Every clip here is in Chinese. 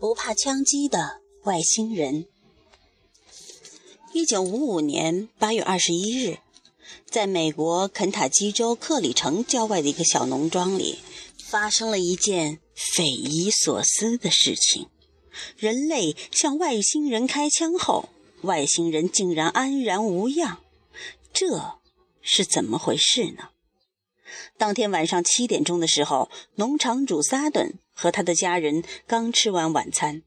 不怕枪击的外星人。一九五五年八月二十一日，在美国肯塔基州克里城郊外的一个小农庄里，发生了一件匪夷所思的事情：人类向外星人开枪后，外星人竟然安然无恙。这是怎么回事呢？当天晚上七点钟的时候，农场主萨顿。和他的家人刚吃完晚餐，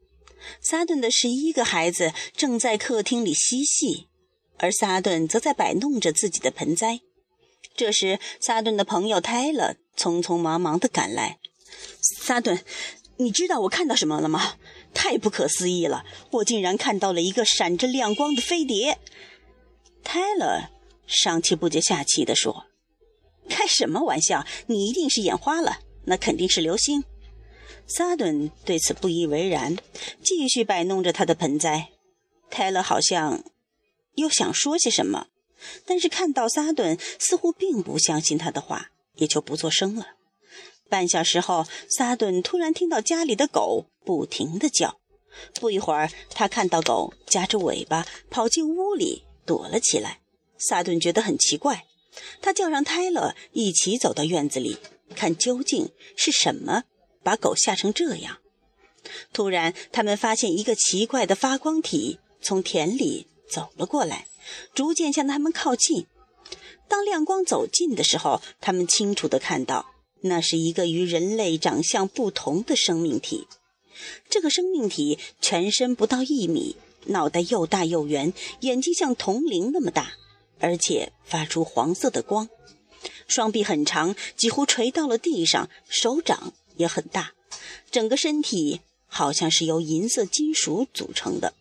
萨顿的十一个孩子正在客厅里嬉戏，而萨顿则在摆弄着自己的盆栽。这时，萨顿的朋友泰勒匆匆忙忙地赶来。萨顿，你知道我看到什么了吗？太不可思议了！我竟然看到了一个闪着亮光的飞碟。泰勒上气不接下气地说：“开什么玩笑？你一定是眼花了，那肯定是流星。”萨顿对此不以为然，继续摆弄着他的盆栽。泰勒好像又想说些什么，但是看到萨顿似乎并不相信他的话，也就不作声了。半小时后，萨顿突然听到家里的狗不停地叫。不一会儿，他看到狗夹着尾巴跑进屋里躲了起来。萨顿觉得很奇怪，他叫上泰勒一起走到院子里，看究竟是什么。把狗吓成这样。突然，他们发现一个奇怪的发光体从田里走了过来，逐渐向他们靠近。当亮光走近的时候，他们清楚地看到，那是一个与人类长相不同的生命体。这个生命体全身不到一米，脑袋又大又圆，眼睛像铜铃那么大，而且发出黄色的光。双臂很长，几乎垂到了地上，手掌。也很大，整个身体好像是由银色金属组成的。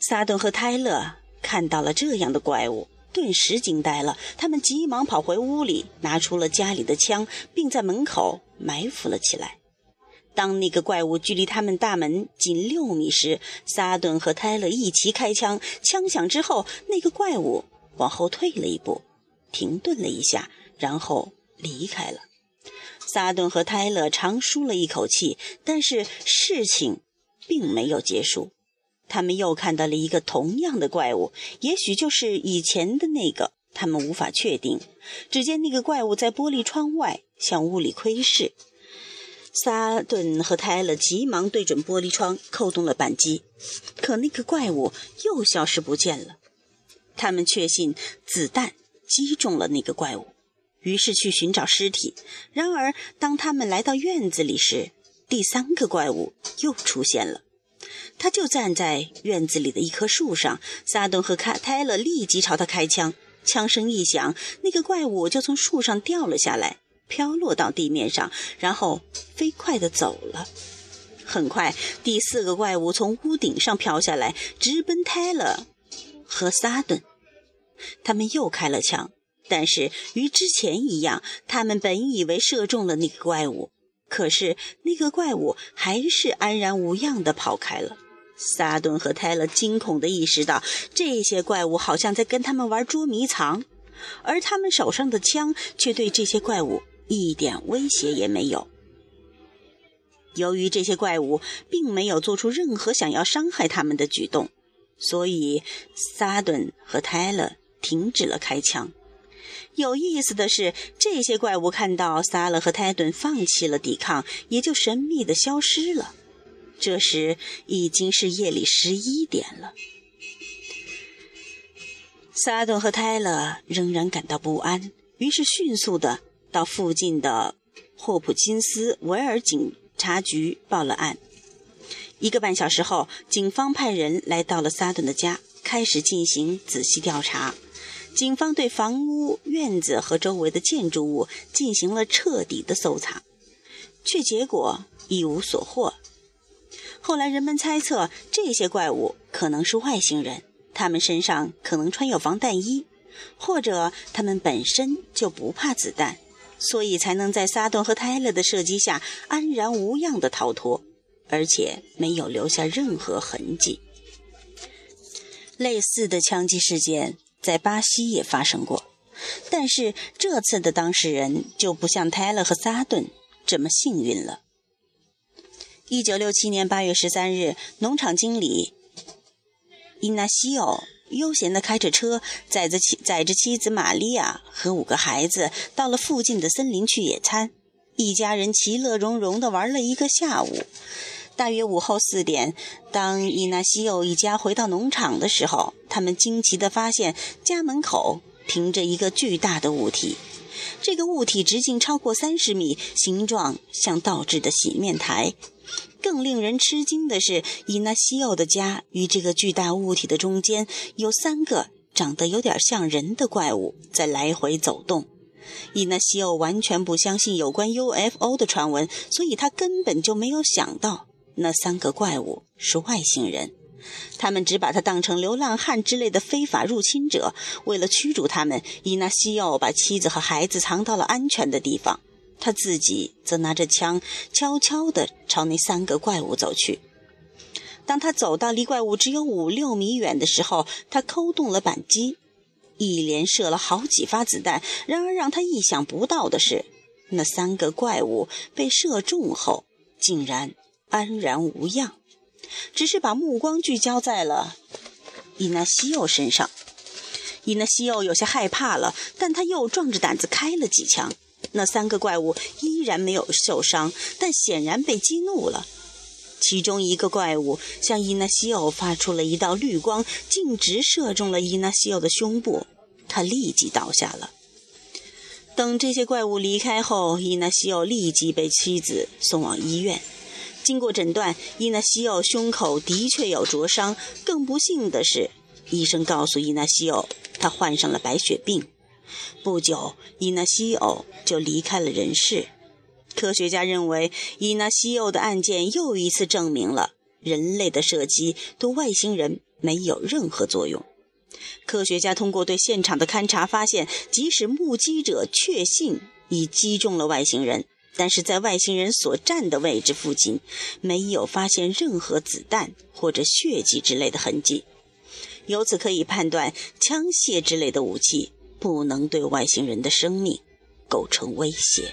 萨顿和泰勒看到了这样的怪物，顿时惊呆了。他们急忙跑回屋里，拿出了家里的枪，并在门口埋伏了起来。当那个怪物距离他们大门仅六米时，萨顿和泰勒一齐开枪。枪响之后，那个怪物往后退了一步，停顿了一下，然后离开了。萨顿和泰勒长舒了一口气，但是事情并没有结束。他们又看到了一个同样的怪物，也许就是以前的那个，他们无法确定。只见那个怪物在玻璃窗外向屋里窥视。萨顿和泰勒急忙对准玻璃窗，扣动了扳机，可那个怪物又消失不见了。他们确信子弹击中了那个怪物。于是去寻找尸体。然而，当他们来到院子里时，第三个怪物又出现了。他就站在院子里的一棵树上。萨顿和卡泰勒立即朝他开枪。枪声一响，那个怪物就从树上掉了下来，飘落到地面上，然后飞快地走了。很快，第四个怪物从屋顶上飘下来，直奔泰勒和萨顿。他们又开了枪。但是与之前一样，他们本以为射中了那个怪物，可是那个怪物还是安然无恙地跑开了。萨顿和泰勒惊恐地意识到，这些怪物好像在跟他们玩捉迷藏，而他们手上的枪却对这些怪物一点威胁也没有。由于这些怪物并没有做出任何想要伤害他们的举动，所以萨顿和泰勒停止了开枪。有意思的是，这些怪物看到萨勒和泰顿放弃了抵抗，也就神秘的消失了。这时已经是夜里十一点了。萨顿和泰勒仍然感到不安，于是迅速的到附近的霍普金斯维尔警察局报了案。一个半小时后，警方派人来到了萨顿的家，开始进行仔细调查。警方对房屋、院子和周围的建筑物进行了彻底的搜查，却结果一无所获。后来人们猜测，这些怪物可能是外星人，他们身上可能穿有防弹衣，或者他们本身就不怕子弹，所以才能在萨顿和泰勒的射击下安然无恙地逃脱，而且没有留下任何痕迹。类似的枪击事件。在巴西也发生过，但是这次的当事人就不像泰勒和萨顿这么幸运了。一九六七年八月十三日，农场经理伊纳西奥悠闲地开着车，载着妻载着妻子玛利亚和五个孩子，到了附近的森林去野餐。一家人其乐融融地玩了一个下午。大约午后四点，当伊纳西奥一家回到农场的时候，他们惊奇地发现家门口停着一个巨大的物体。这个物体直径超过三十米，形状像倒置的洗面台。更令人吃惊的是，伊纳西奥的家与这个巨大物体的中间有三个长得有点像人的怪物在来回走动。伊纳西奥完全不相信有关 UFO 的传闻，所以他根本就没有想到那三个怪物是外星人。他们只把他当成流浪汉之类的非法入侵者。为了驱逐他们，伊纳西奥把妻子和孩子藏到了安全的地方，他自己则拿着枪，悄悄地朝那三个怪物走去。当他走到离怪物只有五六米远的时候，他扣动了扳机，一连射了好几发子弹。然而让他意想不到的是，那三个怪物被射中后，竟然安然无恙。只是把目光聚焦在了伊纳西奥身上。伊纳西奥有些害怕了，但他又壮着胆子开了几枪。那三个怪物依然没有受伤，但显然被激怒了。其中一个怪物向伊纳西奥发出了一道绿光，径直射中了伊纳西奥的胸部，他立即倒下了。等这些怪物离开后，伊纳西奥立即被妻子送往医院。经过诊断，伊纳西奥胸口的确有灼伤。更不幸的是，医生告诉伊纳西奥，他患上了白血病。不久，伊纳西奥就离开了人世。科学家认为，伊纳西奥的案件又一次证明了人类的射击对外星人没有任何作用。科学家通过对现场的勘查发现，即使目击者确信已击中了外星人。但是在外星人所站的位置附近，没有发现任何子弹或者血迹之类的痕迹，由此可以判断，枪械之类的武器不能对外星人的生命构成威胁。